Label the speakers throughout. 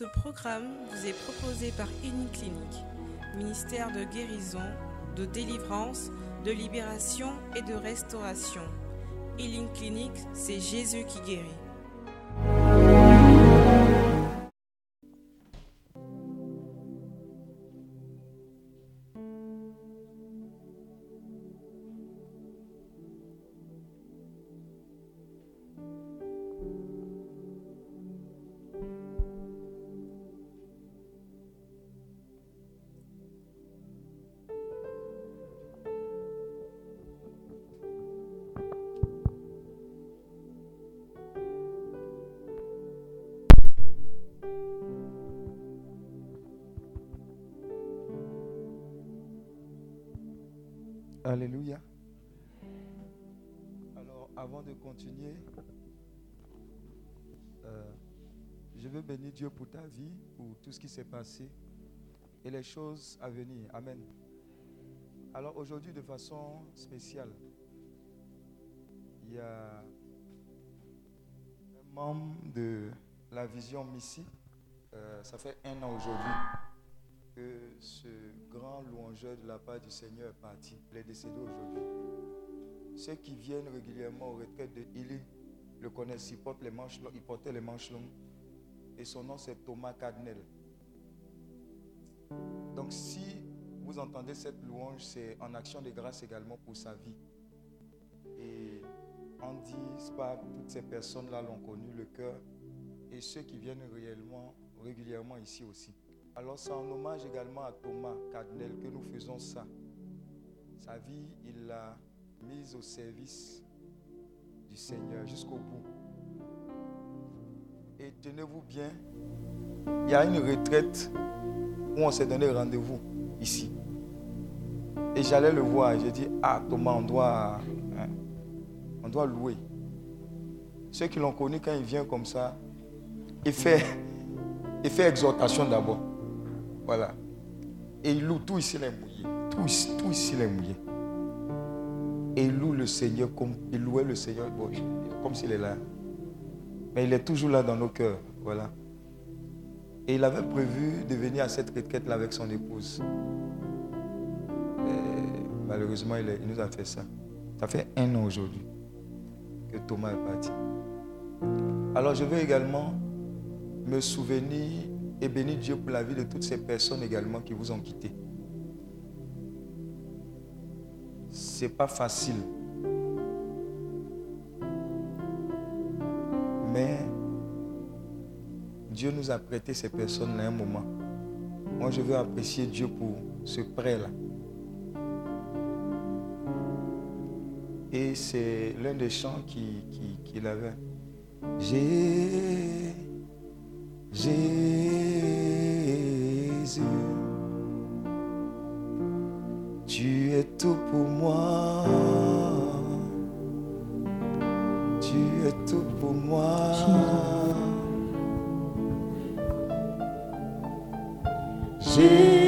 Speaker 1: Ce programme vous est proposé par Clinique, ministère de guérison, de délivrance, de libération et de restauration. Healing Clinic, c'est Jésus qui guérit.
Speaker 2: Alléluia. Alors, avant de continuer, euh, je veux bénir Dieu pour ta vie, pour tout ce qui s'est passé et les choses à venir. Amen. Alors aujourd'hui, de façon spéciale, il y a un membre de la vision Missy. Euh, ça fait un an aujourd'hui louangeur de la part du Seigneur est parti. Il est décédé aujourd'hui. Ceux qui viennent régulièrement aux retraites de Illy le connaissent. Il, porte les manches, portait les manches longues. Et son nom, c'est Thomas Cadnel. Donc, si vous entendez cette louange, c'est en action de grâce également pour sa vie. Et Andy, Spa, toutes ces personnes-là l'ont connu, le cœur. Et ceux qui viennent réellement, régulièrement ici aussi. Alors c'est en hommage également à Thomas Cadnel que nous faisons ça. Sa vie, il l'a mise au service du Seigneur jusqu'au bout. Et tenez-vous bien, il y a une retraite où on s'est donné rendez-vous ici. Et j'allais le voir. J'ai dit, ah Thomas, on doit, hein, on doit louer. Ceux qui l'ont connu quand il vient comme ça, il fait, il fait exhortation d'abord. Voilà. Et il loue, tout ici les mouillé. Tout, ici les mouillé. Et il loue le Seigneur comme il louait le Seigneur, comme s'il est là. Mais il est toujours là dans nos cœurs. Voilà. Et il avait prévu de venir à cette retraite-là avec son épouse. Et malheureusement, il, il, nous a fait ça. Ça fait un an aujourd'hui que Thomas est parti. Alors je veux également me souvenir et bénis Dieu pour la vie de toutes ces personnes également qui vous ont quitté. C'est pas facile. Mais Dieu nous a prêté ces personnes à un moment. Moi, je veux apprécier Dieu pour ce prêt-là. Et c'est l'un des chants qu'il qui, qui avait. J'ai Tu es tout pour moi. Tu es tout pour moi.
Speaker 3: Jésus,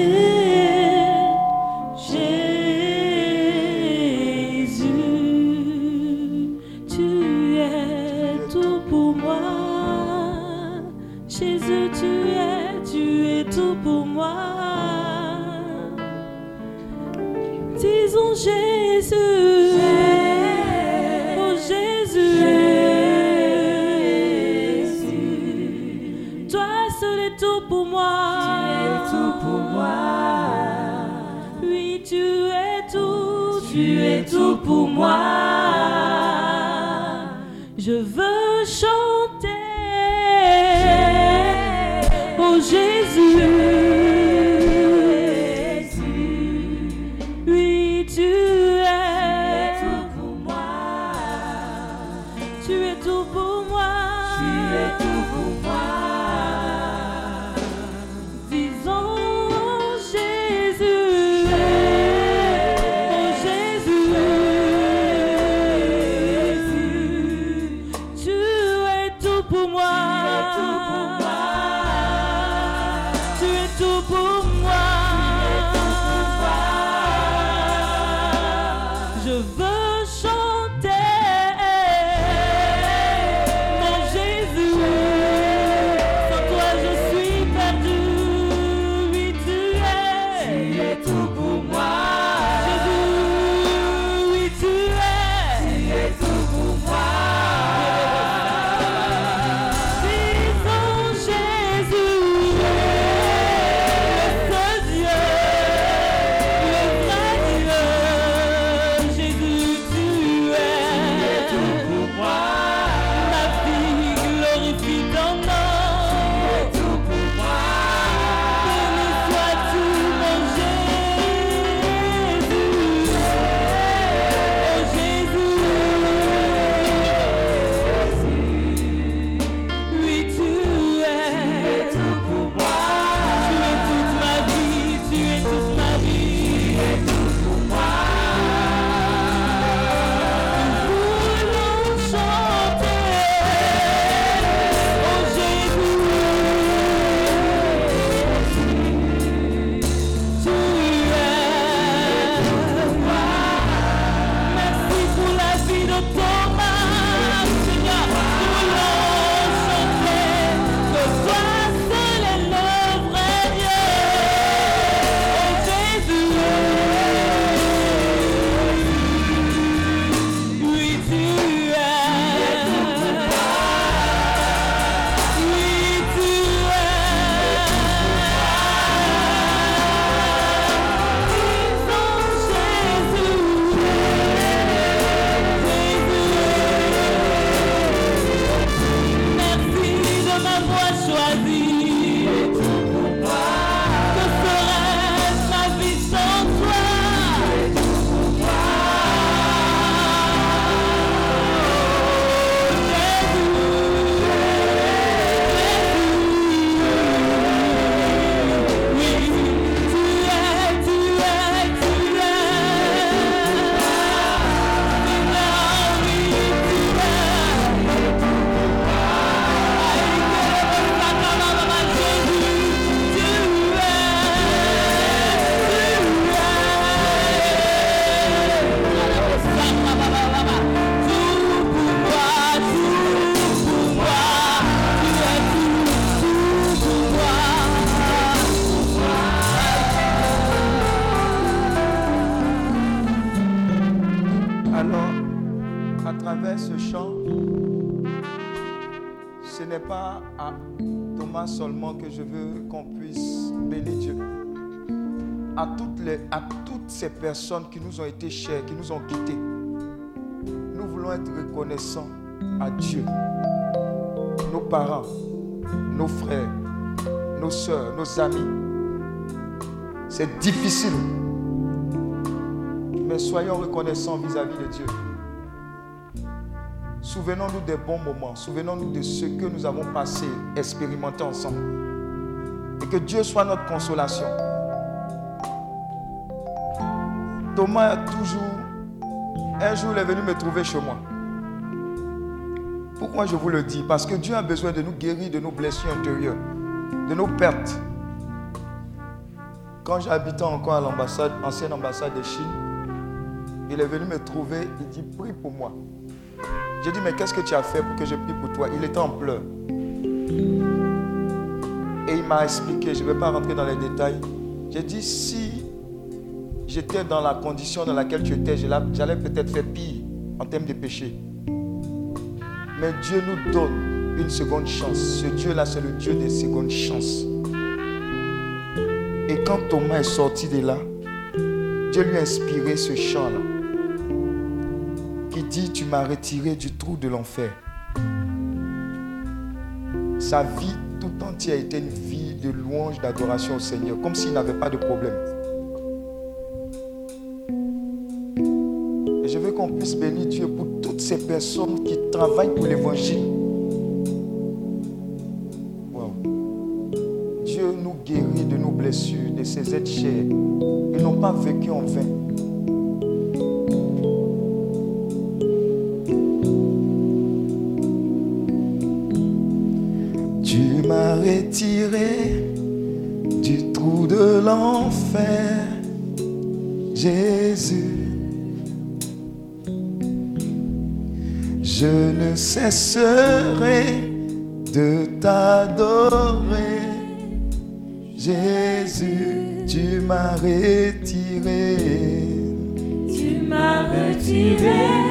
Speaker 2: À toutes, les, à toutes ces personnes qui nous ont été chères, qui nous ont quittés, nous voulons être reconnaissants à Dieu. Nos parents, nos frères, nos soeurs, nos amis. C'est difficile. Mais soyons reconnaissants vis-à-vis -vis de Dieu. Souvenons-nous des bons moments. Souvenons-nous de ce que nous avons passé, expérimenté ensemble. Et que Dieu soit notre consolation. Thomas a toujours, un jour, il est venu me trouver chez moi. Pourquoi je vous le dis? Parce que Dieu a besoin de nous guérir de nos blessures intérieures, de nos pertes. Quand j'habitais encore à l'ambassade, ambassade de Chine, il est venu me trouver, il dit, prie pour moi. J'ai dit, mais qu'est-ce que tu as fait pour que je prie pour toi? Il était en pleurs. Et il m'a expliqué, je ne vais pas rentrer dans les détails. J'ai dit, si j'étais dans la condition dans laquelle tu étais, j'allais peut-être faire pire en termes de péché. Mais Dieu nous donne une seconde chance. Ce Dieu-là, c'est le Dieu des secondes chances. Et quand Thomas est sorti de là, Dieu lui a inspiré ce chant-là qui dit, tu m'as retiré du trou de l'enfer. Sa vie tout entière a été une vie de louange, d'adoration au Seigneur, comme s'il n'avait pas de problème. Puisse bénir Dieu pour toutes ces personnes qui travaillent pour l'évangile. Dieu nous guérit de nos blessures, de ses êtres chers. Ils n'ont pas vécu en vain. Cesserai de t'adorer, Jésus, tu m'as retiré.
Speaker 3: Tu m'as retiré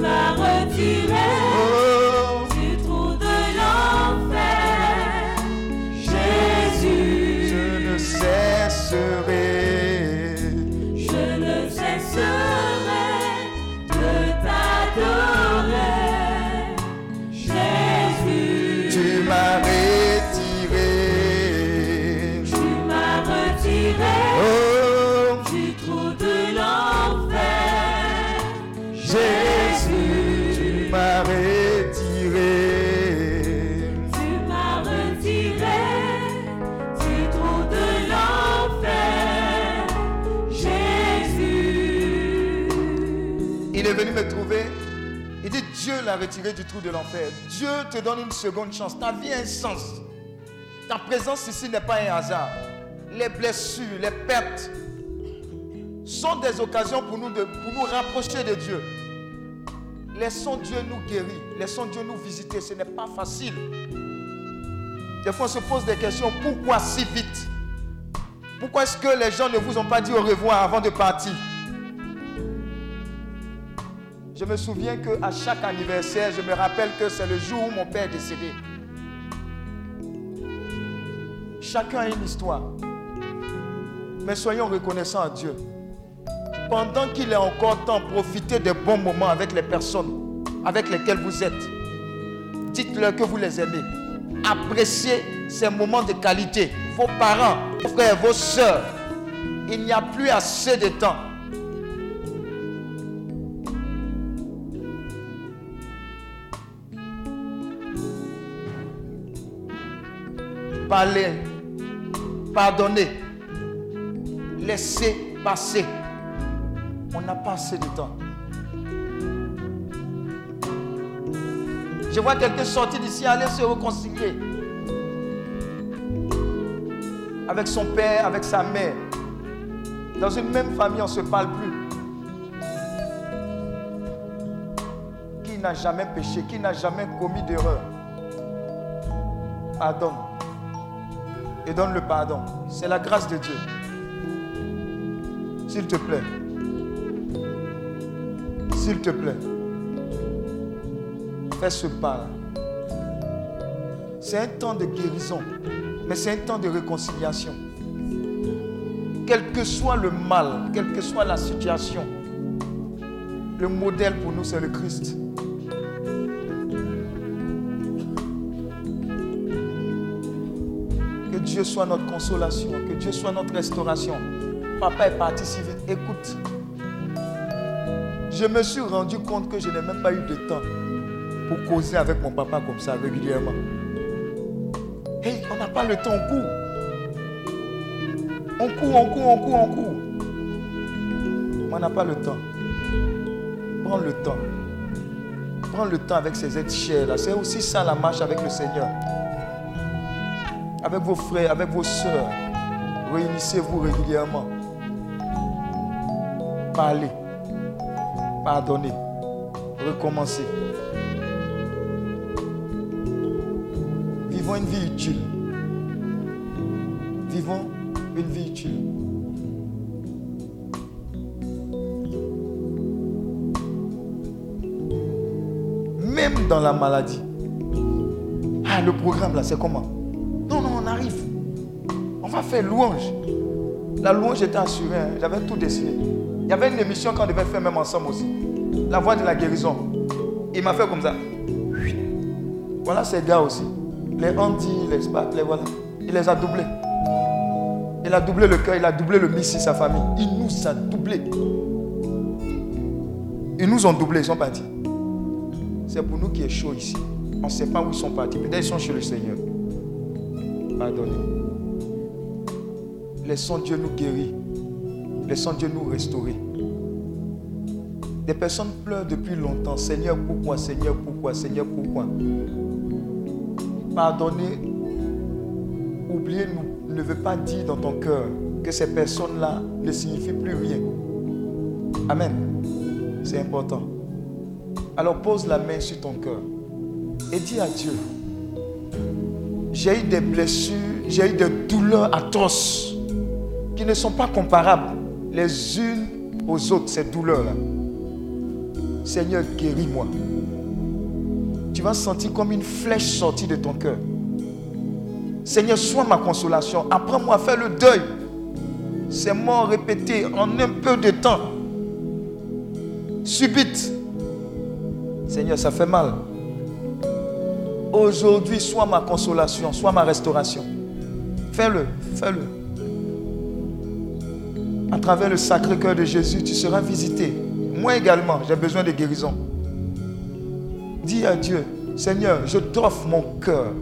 Speaker 2: m'as retiré. L'a retiré du trou de l'enfer. Dieu te donne une seconde chance. Ta vie a un sens. Ta présence ici n'est pas un hasard. Les blessures, les pertes sont des occasions pour nous de pour nous rapprocher de Dieu. Laissons Dieu nous guérir. Laissons Dieu nous visiter. Ce n'est pas facile. Des fois, on se pose des questions. Pourquoi si vite? Pourquoi est-ce que les gens ne vous ont pas dit au revoir avant de partir? Je me souviens qu'à chaque anniversaire, je me rappelle que c'est le jour où mon père est décédé. Chacun a une histoire. Mais soyons reconnaissants à Dieu. Pendant qu'il est encore temps, profitez des bons moments avec les personnes avec lesquelles vous êtes. Dites-leur que vous les aimez. Appréciez ces moments de qualité. Vos parents, vos frères, vos soeurs. Il n'y a plus assez de temps. Parlez, pardonnez, laissez passer. On n'a pas assez de temps. Je vois quelqu'un sortir d'ici, aller se réconcilier avec son père, avec sa mère. Dans une même famille, on ne se parle plus. Qui n'a jamais péché, qui n'a jamais commis d'erreur, pardonne. Et donne le pardon. C'est la grâce de Dieu. S'il te plaît. S'il te plaît. Fais ce pas. C'est un temps de guérison, mais c'est un temps de réconciliation. Quel que soit le mal, quelle que soit la situation, le modèle pour nous, c'est le Christ. Dieu soit notre consolation, que Dieu soit notre restauration. Papa est parti si vite. Écoute, je me suis rendu compte que je n'ai même pas eu de temps pour causer avec mon papa comme ça régulièrement. Hey, on n'a pas le temps, on court. On court, on court, on court, on court. On n'a pas le temps. Prends le temps. Prends le temps avec ces êtres chers. C'est aussi ça la marche avec le Seigneur. Avec vos frères, avec vos soeurs. Réunissez-vous régulièrement. Parlez. Pardonnez. Recommencez. Vivons une vie utile. Vivons une vie utile. Même dans la maladie. Ah, le programme là, c'est comment? Faire louange. La louange était assurée, hein. j'avais tout dessiné. Il y avait une émission qu'on devait faire même ensemble aussi. La voix de la guérison. Il m'a fait comme ça. Voilà ces gars aussi. Les Andy, les Spat, les voilà. Il les a doublés. Il a doublé le cœur, il a doublé le Messie, sa famille. Il nous a doublés. Ils nous ont doublés, ils sont partis. C'est pour nous qui est chaud ici. On ne sait pas où ils sont partis. Peut-être ils sont chez le Seigneur. Pardonnez. Laissons Dieu nous guérir. Laissons Dieu nous restaurer. Des personnes pleurent depuis longtemps. Seigneur, pourquoi Seigneur, pourquoi Seigneur, pourquoi? Pardonner, oublier ne veut pas dire dans ton cœur que ces personnes-là ne signifient plus rien. Amen. C'est important. Alors pose la main sur ton cœur et dis à Dieu, j'ai eu des blessures, j'ai eu des douleurs atroces qui ne sont pas comparables les unes aux autres, ces douleurs-là. Seigneur, guéris-moi. Tu vas sentir comme une flèche sortie de ton cœur. Seigneur, sois ma consolation. Apprends-moi à faire le deuil. Ces morts répétés en un peu de temps. Subite. Seigneur, ça fait mal. Aujourd'hui, sois ma consolation, sois ma restauration. Fais-le, fais-le. À travers le sacré cœur de Jésus, tu seras visité. Moi également, j'ai besoin de guérison. Dis à Dieu, Seigneur, je t'offre mon cœur.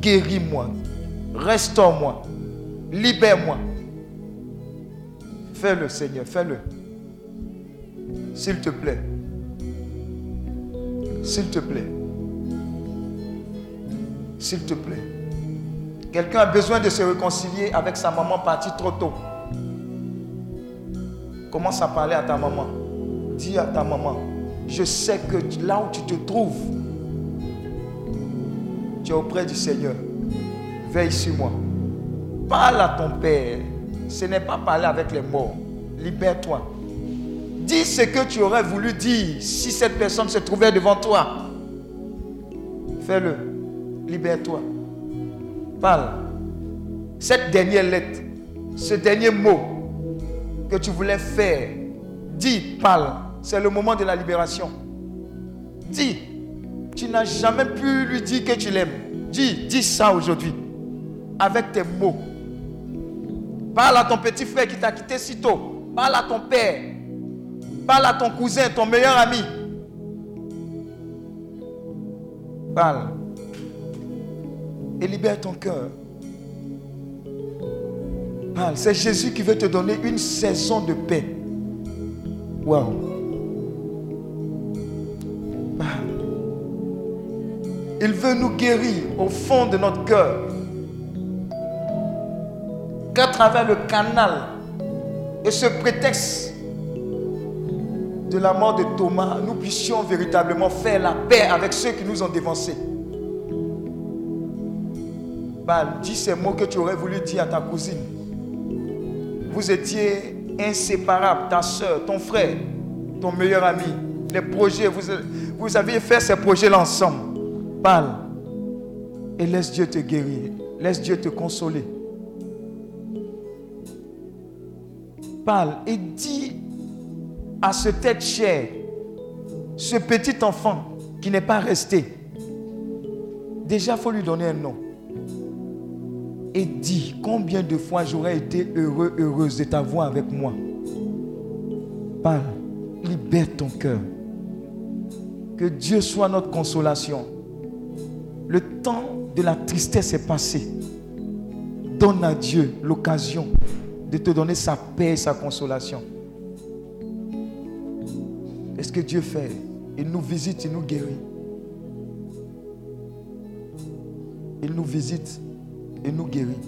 Speaker 2: Guéris-moi. Restaure-moi. Libère-moi. Fais-le, Seigneur, fais-le. S'il te plaît. S'il te plaît. S'il te plaît. Quelqu'un a besoin de se réconcilier avec sa maman partie trop tôt. Commence à parler à ta maman. Dis à ta maman, je sais que là où tu te trouves, tu es auprès du Seigneur. Veille sur moi. Parle à ton Père. Ce n'est pas parler avec les morts. Libère-toi. Dis ce que tu aurais voulu dire si cette personne se trouvait devant toi. Fais-le. Libère-toi. Parle. Cette dernière lettre, ce dernier mot que tu voulais faire, dis, parle. C'est le moment de la libération. Dis. Tu n'as jamais pu lui dire que tu l'aimes. Dis, dis ça aujourd'hui. Avec tes mots. Parle à ton petit frère qui t'a quitté si tôt. Parle à ton père. Parle à ton cousin, ton meilleur ami. Parle. Et libère ton cœur. C'est Jésus qui veut te donner une saison de paix. Waouh. Parle. Il veut nous guérir au fond de notre cœur. Qu'à travers le canal et ce prétexte de la mort de Thomas, nous puissions véritablement faire la paix avec ceux qui nous ont dévancés. Parle, dis ces mots que tu aurais voulu dire à ta cousine. Vous étiez inséparables, ta soeur, ton frère, ton meilleur ami, les projets, vous, vous aviez fait ces projets-là ensemble. Parle et laisse Dieu te guérir, laisse Dieu te consoler. Parle et dis à ce tête chère, ce petit enfant qui n'est pas resté, déjà il faut lui donner un nom. Et dis combien de fois j'aurais été heureux, heureuse de t'avoir avec moi? Parle, libère ton cœur. Que Dieu soit notre consolation. Le temps de la tristesse est passé. Donne à Dieu l'occasion de te donner sa paix et sa consolation. Est-ce que Dieu fait? Il nous visite, il nous guérit. Il nous visite, nous guérit.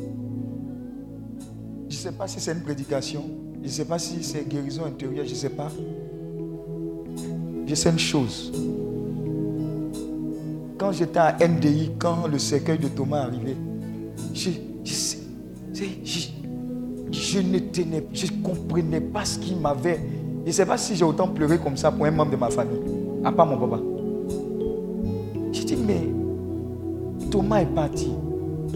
Speaker 2: Je ne sais pas si c'est une prédication, je ne sais pas si c'est guérison intérieure, je ne sais pas. Je sais une chose. Quand j'étais à NDI, quand le cercueil de Thomas arrivait, je, ne tenais, je comprenais pas ce qui m'avait. Je ne sais pas si j'ai autant pleuré comme ça pour un membre de ma famille, à part mon papa. Je dis, mais Thomas est parti.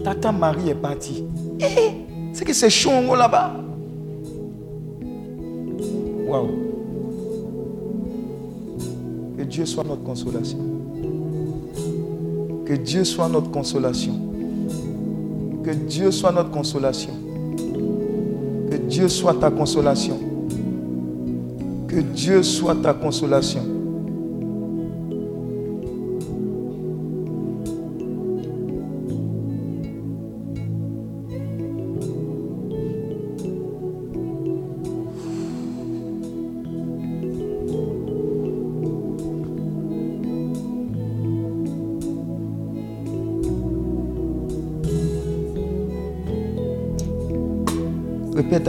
Speaker 2: Tata Marie est partie. Eh, c'est que c'est chaud en haut là-bas. Waouh. Que Dieu soit notre consolation. Que Dieu soit notre consolation. Que Dieu soit notre consolation. Que Dieu soit ta consolation. Que Dieu soit ta consolation.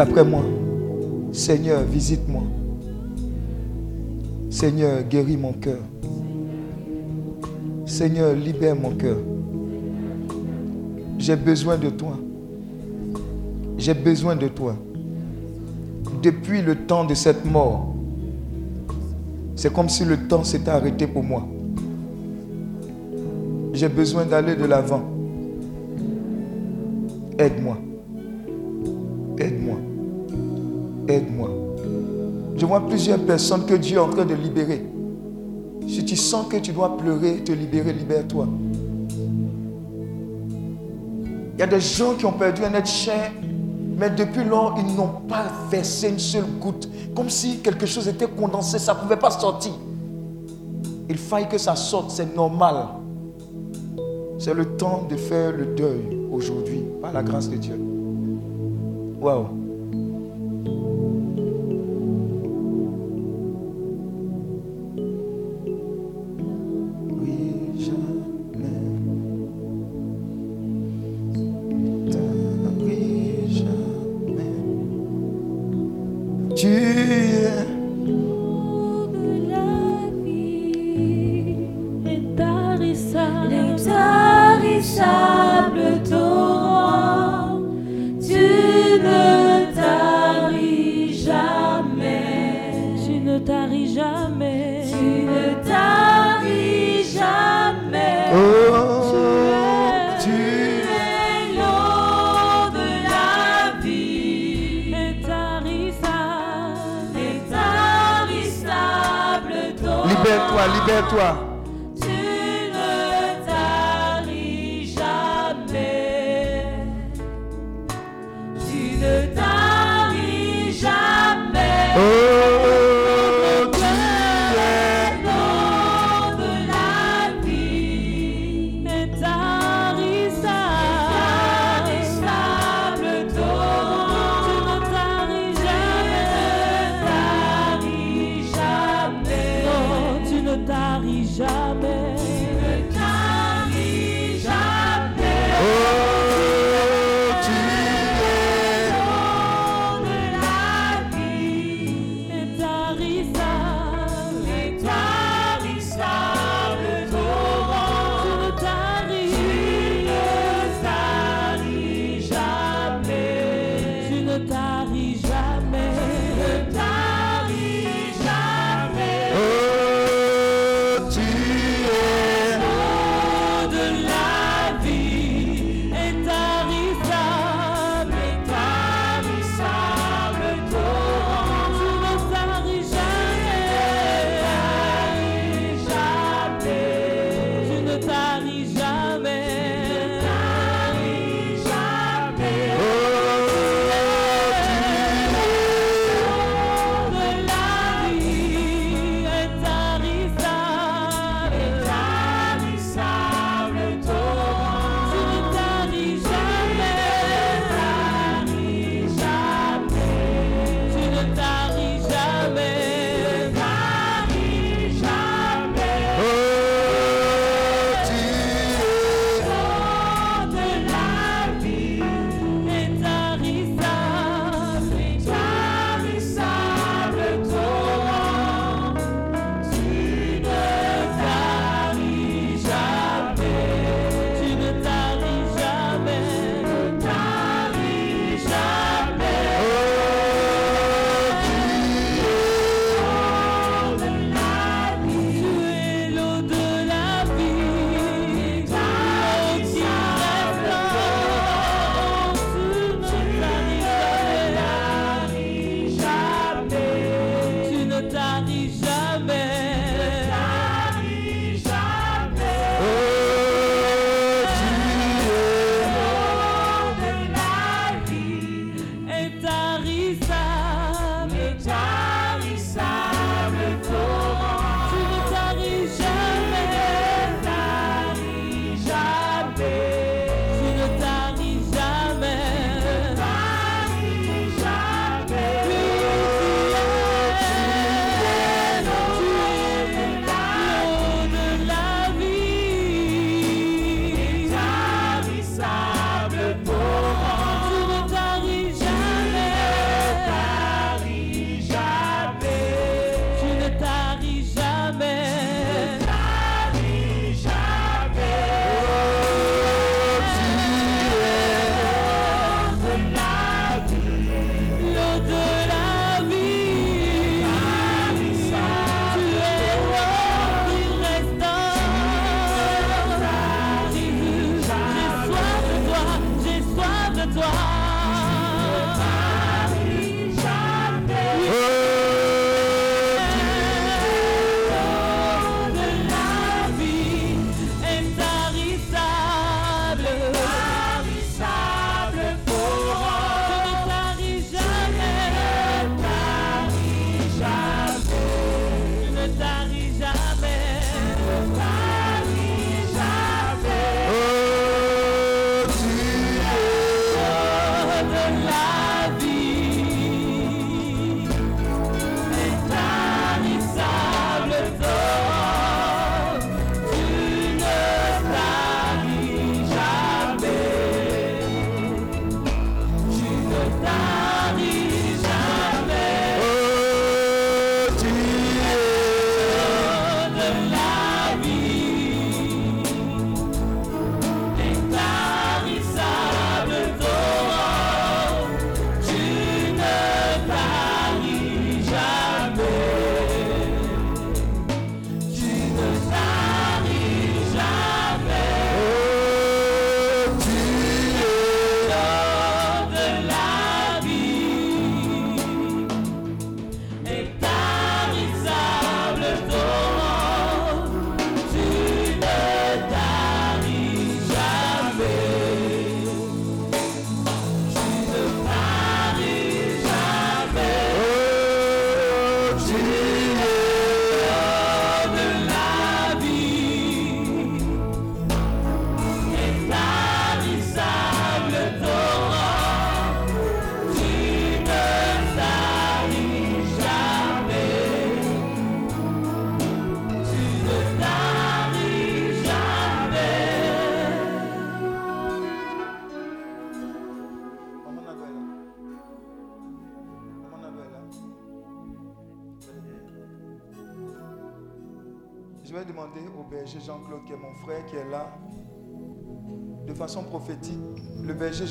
Speaker 2: Après moi. Seigneur, visite-moi. Seigneur, guéris mon cœur. Seigneur, libère mon cœur. J'ai besoin de toi. J'ai besoin de toi. Depuis le temps de cette mort, c'est comme si le temps s'était arrêté pour moi. J'ai besoin d'aller de l'avant. Aide-moi. Plusieurs personnes que Dieu est en train de libérer. Si tu sens que tu dois pleurer, te libérer, libère-toi. Il y a des gens qui ont perdu un être cher, mais depuis lors, ils n'ont pas versé une seule goutte. Comme si quelque chose était condensé, ça ne pouvait pas sortir. Il faille que ça sorte, c'est normal. C'est le temps de faire le deuil aujourd'hui, par la grâce de Dieu. Waouh.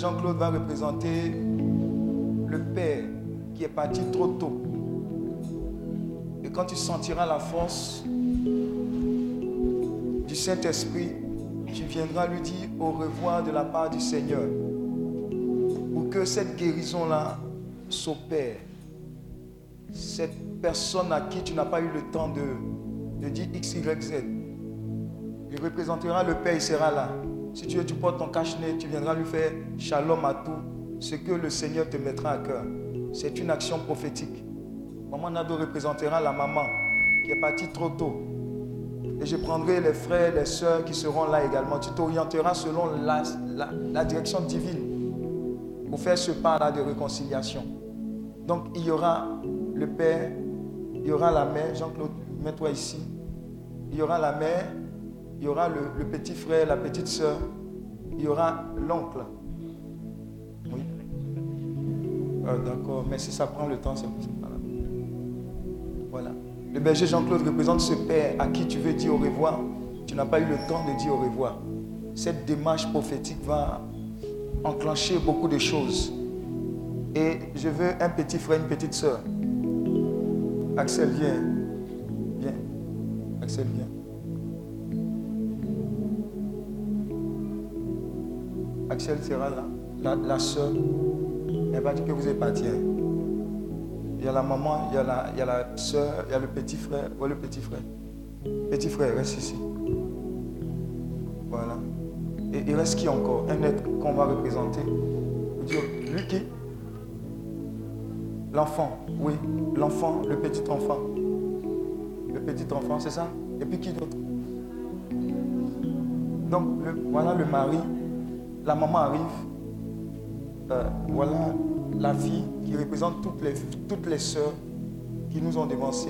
Speaker 2: Jean-Claude va représenter le Père qui est parti trop tôt. Et quand tu sentiras la force du Saint-Esprit, tu viendras lui dire au revoir de la part du Seigneur. Pour que cette guérison-là s'opère. Cette personne à qui tu n'as pas eu le temps de, dire X, Y, Z. Il représentera le Père, il sera là. Si tu veux, tu portes ton cache-nez, tu viendras lui faire shalom à tout ce que le Seigneur te mettra à cœur. C'est une action prophétique. Maman Nado représentera la maman qui est partie trop tôt. Et je prendrai les frères, les sœurs qui seront là également. Tu t'orienteras selon la, la, direction divine pour faire ce pas-là de réconciliation. Donc il y aura le Père, il y aura la mère, Jean-Claude, mets-toi ici. Il y aura la mère, il y aura le, petit frère, la petite sœur, il y aura l'oncle. Oui. Ah, d'accord, mais si ça prend le temps, c'est pas Voilà. Le berger Jean-Claude représente ce père à qui tu veux dire au revoir. Tu n'as pas eu le temps de dire au revoir. Cette démarche prophétique va enclencher beaucoup de choses. Et je veux un petit frère, une petite sœur. Axel, viens. Viens. Axel, viens. Axel sera là. La, la soeur. Elle va dire que vous êtes. Hein. Il y a la maman, il y a la, il soeur, il y a le petit frère. Voilà le petit frère. Petit frère, reste ici. Voilà. Et il reste qui encore? Un être qu'on va représenter. Dire, lui qui? L'enfant, oui. L'enfant, le petit enfant. Le petit enfant, c'est ça? Et puis qui d'autre? Donc, voilà le mari. La maman arrive. Euh, voilà la fille qui représente toutes les, toutes les sœurs qui nous ont dévancé.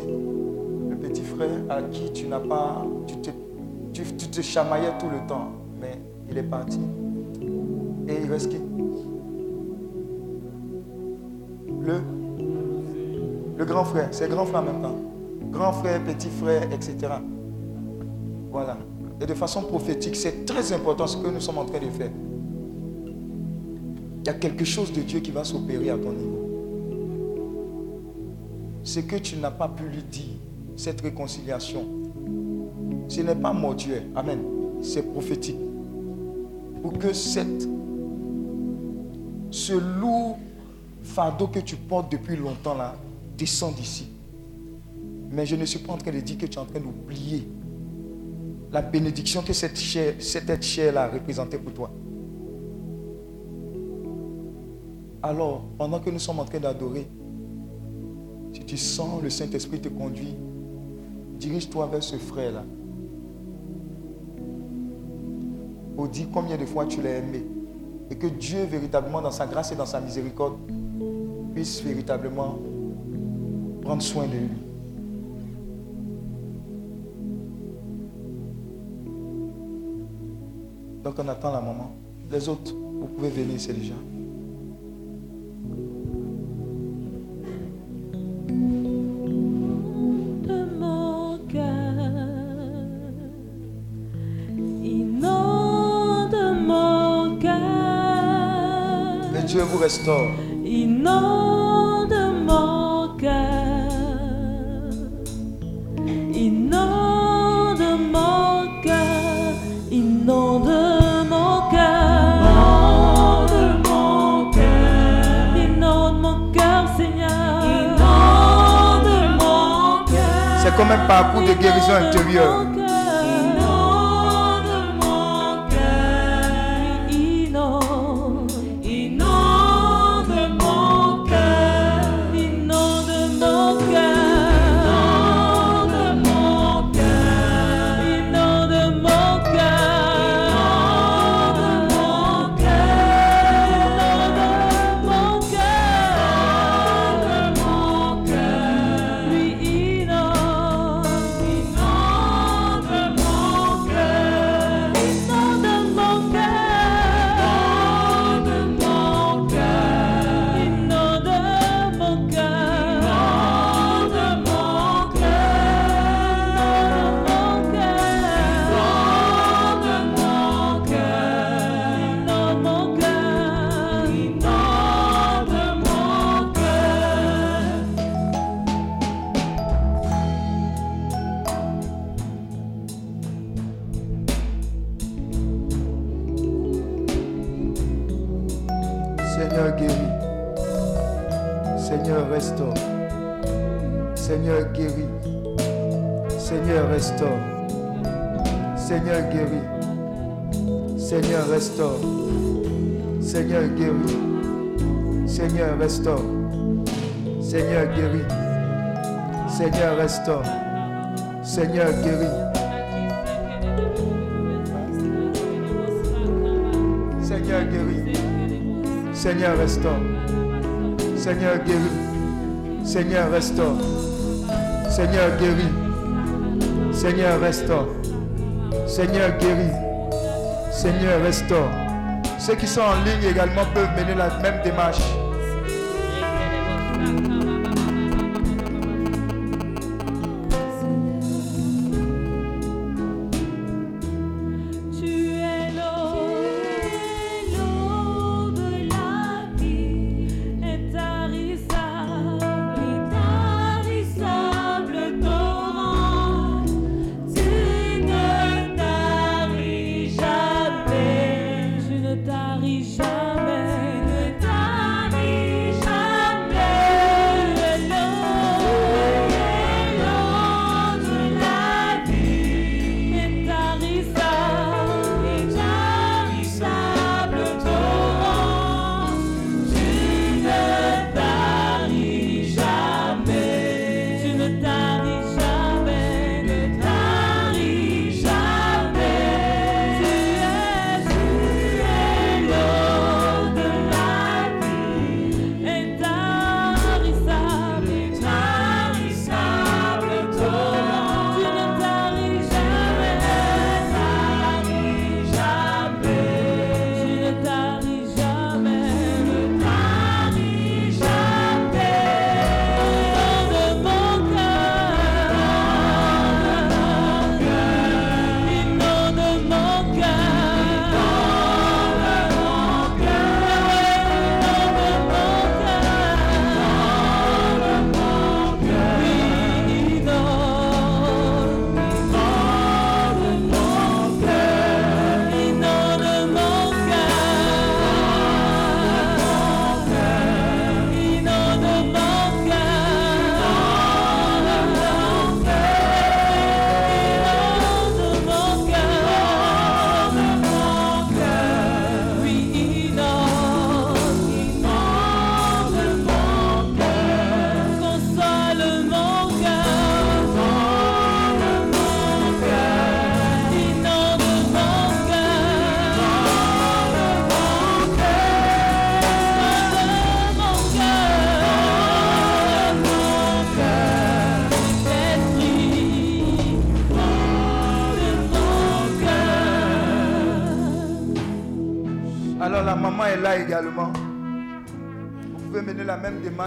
Speaker 2: Le petit frère à qui tu n'as pas. Tu te, chamaillais tout le temps, mais il est parti. Et il reste qui? Le le grand frère, c'est grand frère en même temps. Grand frère, petit frère, etc. Voilà. Et de façon prophétique, c'est très important ce que nous sommes en train de faire. Il y a quelque chose de Dieu qui va s'opérer à ton niveau. Ce que tu n'as pas pu lui dire, cette réconciliation, ce n'est pas mortuaire. Amen. C'est prophétique. Pour que cette, ce lourd fardeau que tu portes depuis longtemps là, descend d'ici. Mais je ne suis pas en train de dire que tu es en train d'oublier la bénédiction que cette, chair, cette chair-là a représentée pour toi. Alors, pendant que nous sommes en train d'adorer, si tu sens le Saint-Esprit te conduire, dirige-toi vers ce frère-là. Pour dire combien de fois tu l'as aimé. Et que Dieu, véritablement, dans sa grâce et dans sa miséricorde, puisse véritablement prendre soin de lui. Donc on attend la maman. Les autres, vous pouvez venir, c'est déjà. Restaure.
Speaker 3: Inonde mon cœur. Inonde mon cœur. Inonde mon cœur.
Speaker 4: Inonde mon cœur.
Speaker 3: Inonde mon cœur, Seigneur.
Speaker 4: Inonde mon cœur.
Speaker 2: C'est comme un parcours de guérison intérieure.
Speaker 3: Seigneur, guéris. Seigneur, restaure. Seigneur, guéris. Seigneur, guéris. Seigneur, restaure. Seigneur, guéris. Seigneur, restaure. Seigneur, guéris. Seigneur, restaure. Seigneur, guéris. Seigneur, restaure. Ceux qui sont en ligne également peuvent mener la même démarche.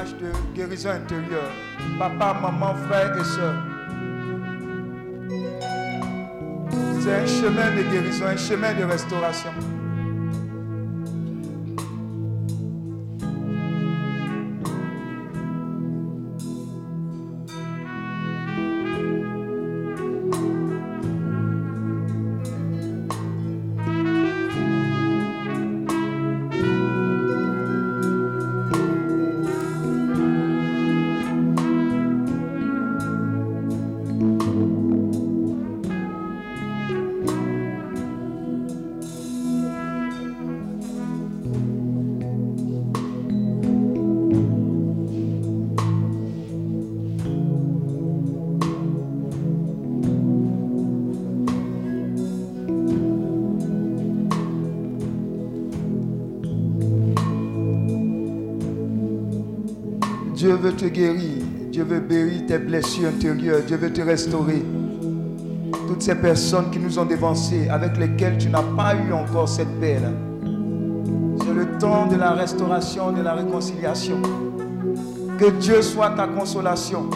Speaker 3: De guérison intérieure. Papa, maman, frère et soeur. C'est un chemin de guérison, un chemin de restauration. Blessures intérieures. Dieu veut te restaurer. Toutes ces personnes qui nous ont dévancés, avec lesquelles tu n'as pas eu encore cette paix C'est le temps de la restauration, de la réconciliation. Que Dieu soit ta consolation.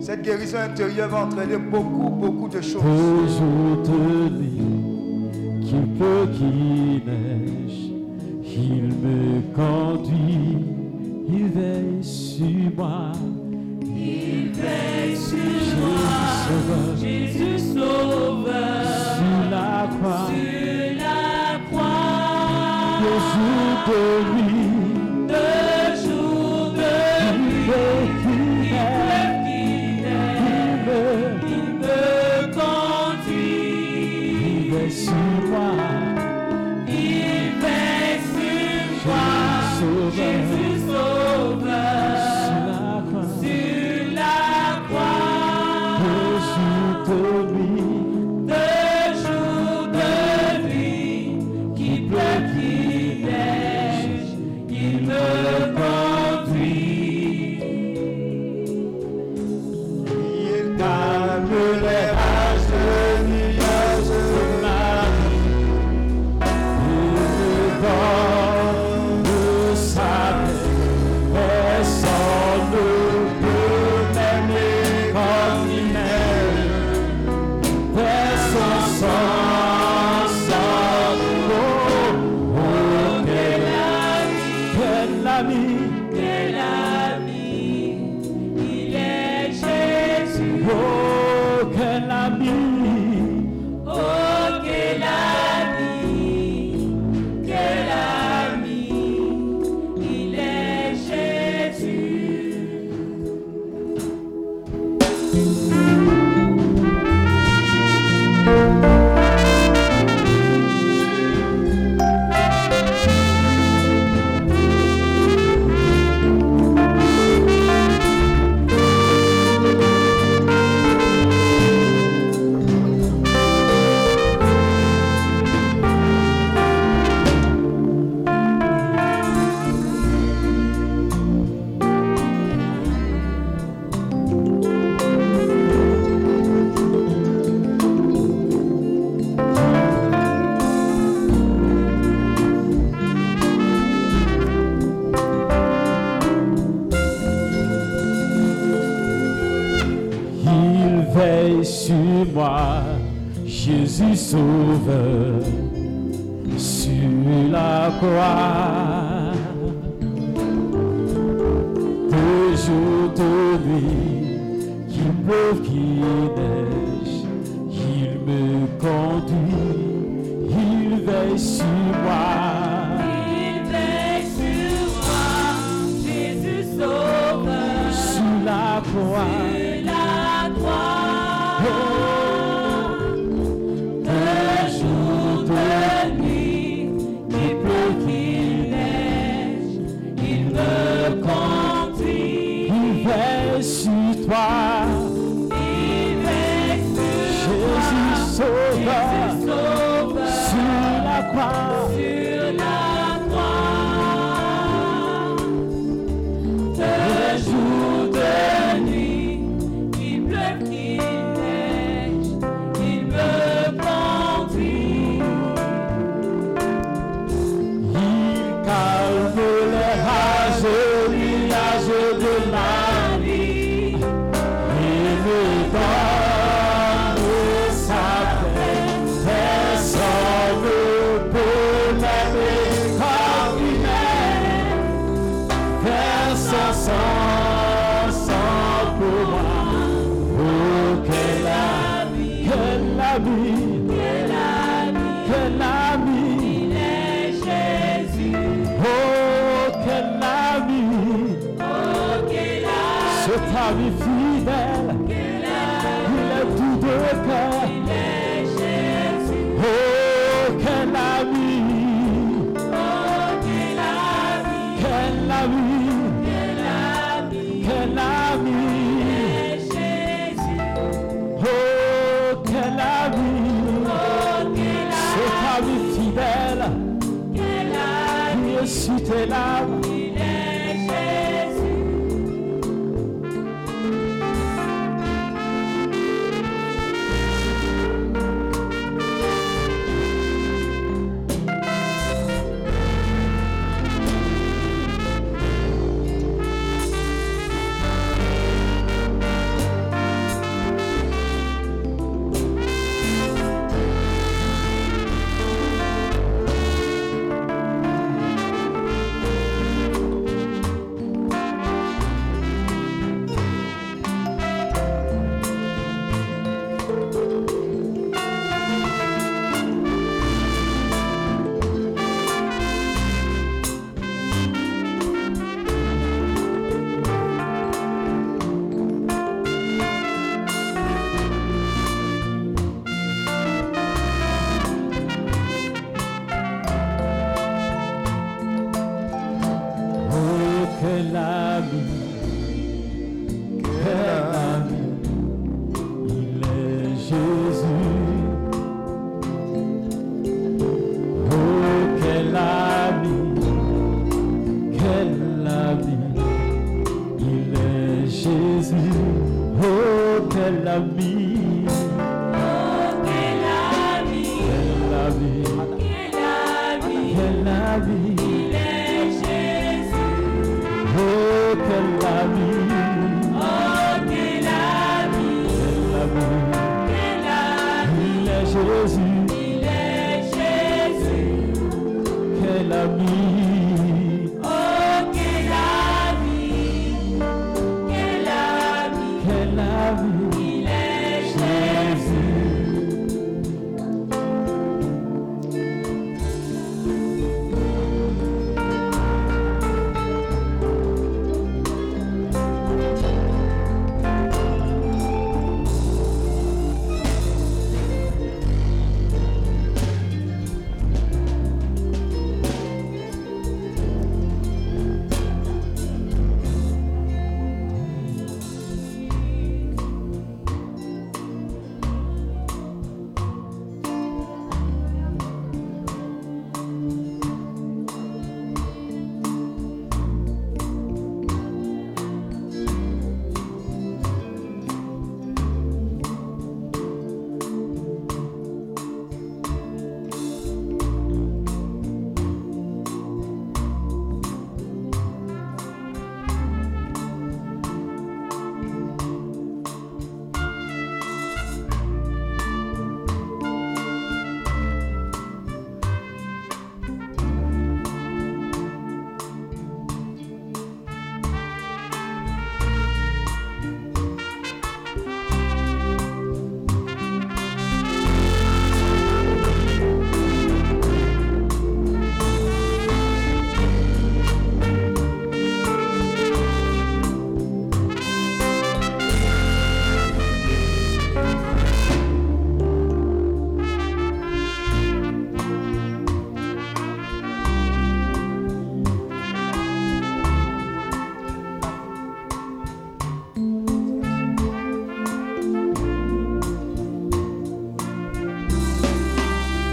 Speaker 2: Cette guérison intérieure va entraîner beaucoup, beaucoup de choses.
Speaker 3: Aujourd'hui, qui peut, qui neige, il me conduit, il veille sur moi.
Speaker 4: Il veille sur
Speaker 3: moi, Jésus
Speaker 4: sauveur,
Speaker 3: sur la croix,
Speaker 4: sur la croix, jour.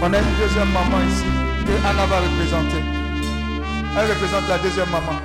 Speaker 3: On a une deuxième maman ici que Anna va représenter. Elle représente la deuxième maman.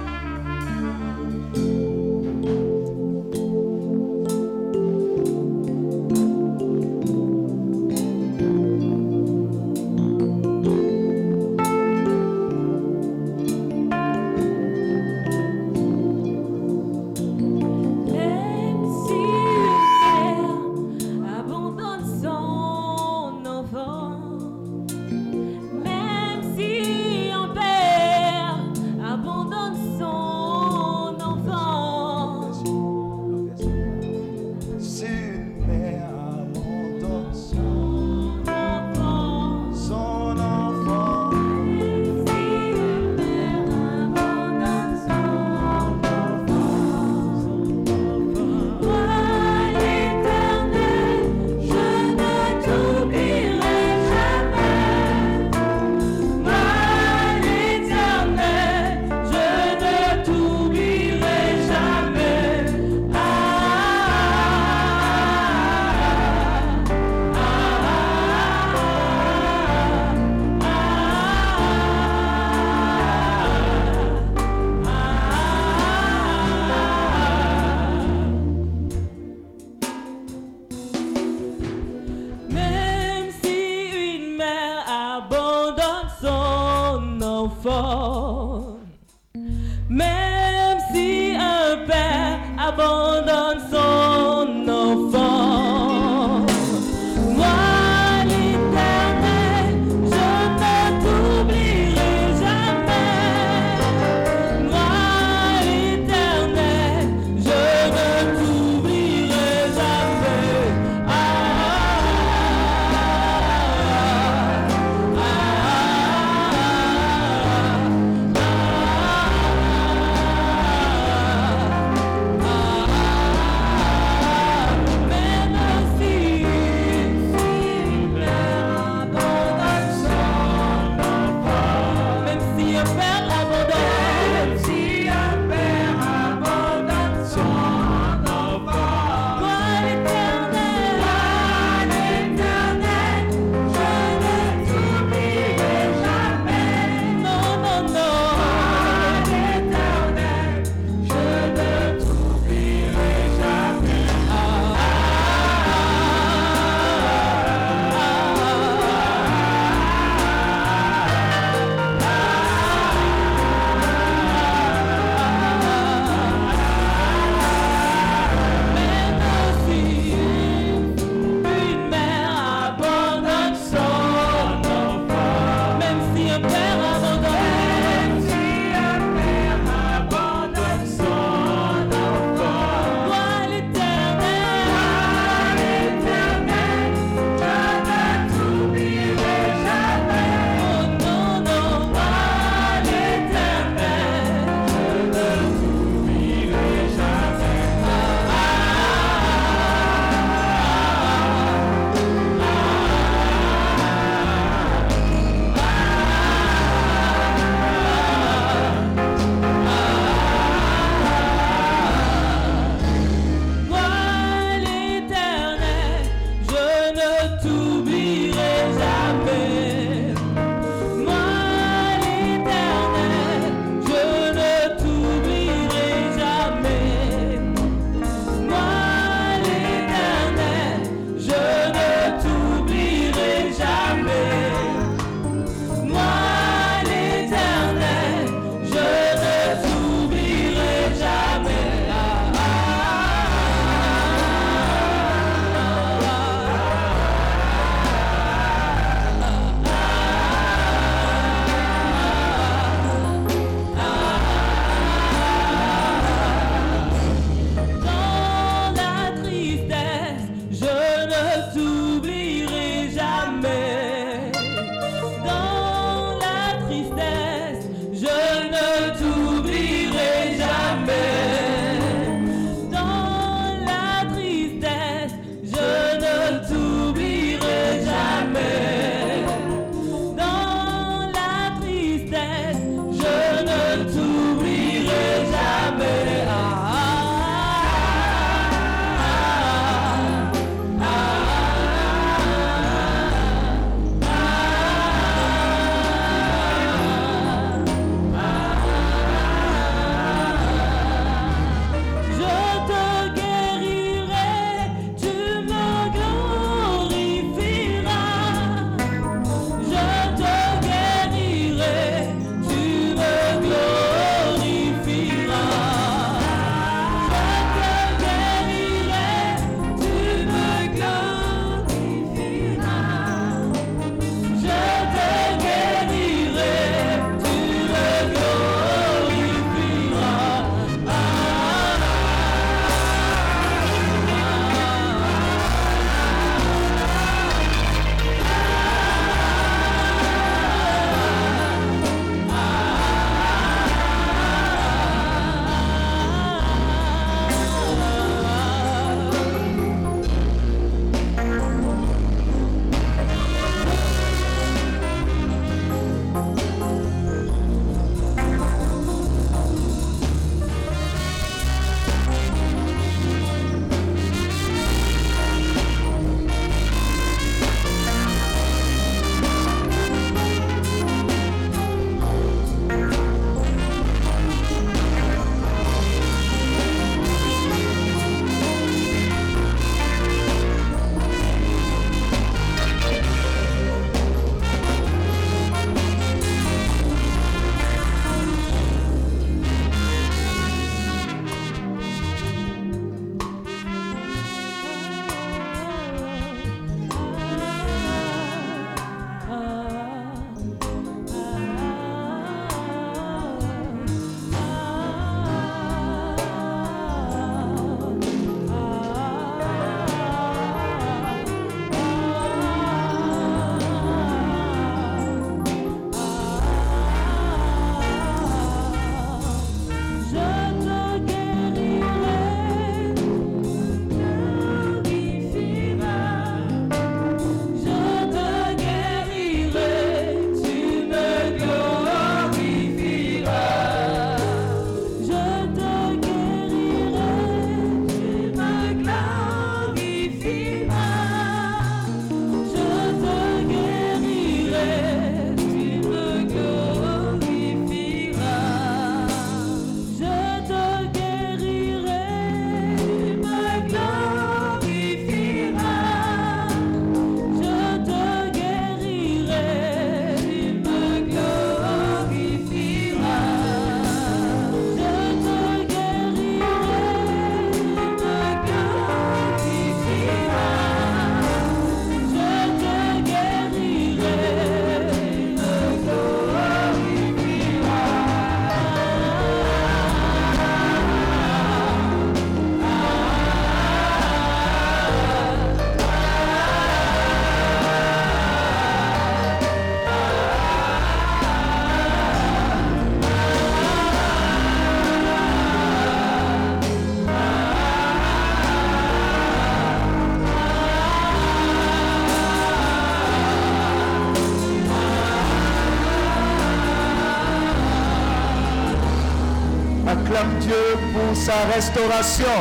Speaker 2: Sa restauration.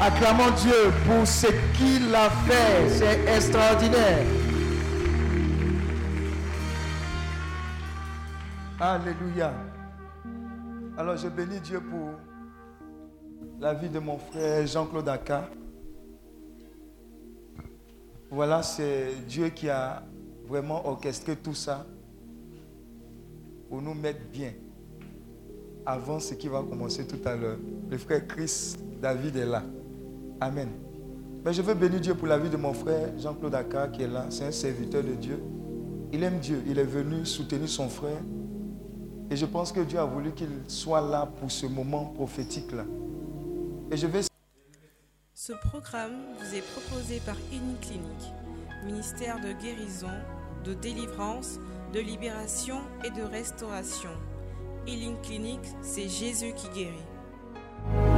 Speaker 2: Acclamons Dieu pour ce qu'il a fait. C'est extraordinaire. Alléluia. Alors je bénis Dieu pour la vie de mon frère Jean-Claude Aka. Voilà, c'est Dieu qui a vraiment orchestré tout ça pour nous mettre bien avant ce qui va commencer tout à l'heure. Le frère Chris David est là. Amen. Mais je veux bénir Dieu pour la vie de mon frère Jean-Claude Aka qui est là. C'est un serviteur de Dieu. Il aime Dieu. Il est venu soutenir son frère. Et je pense que Dieu a voulu qu'il soit là pour ce moment prophétique-là. Et je vais
Speaker 1: Ce programme vous est proposé par Clinique, ministère de guérison, de délivrance, de libération et de restauration. C'est Jésus qui guérit.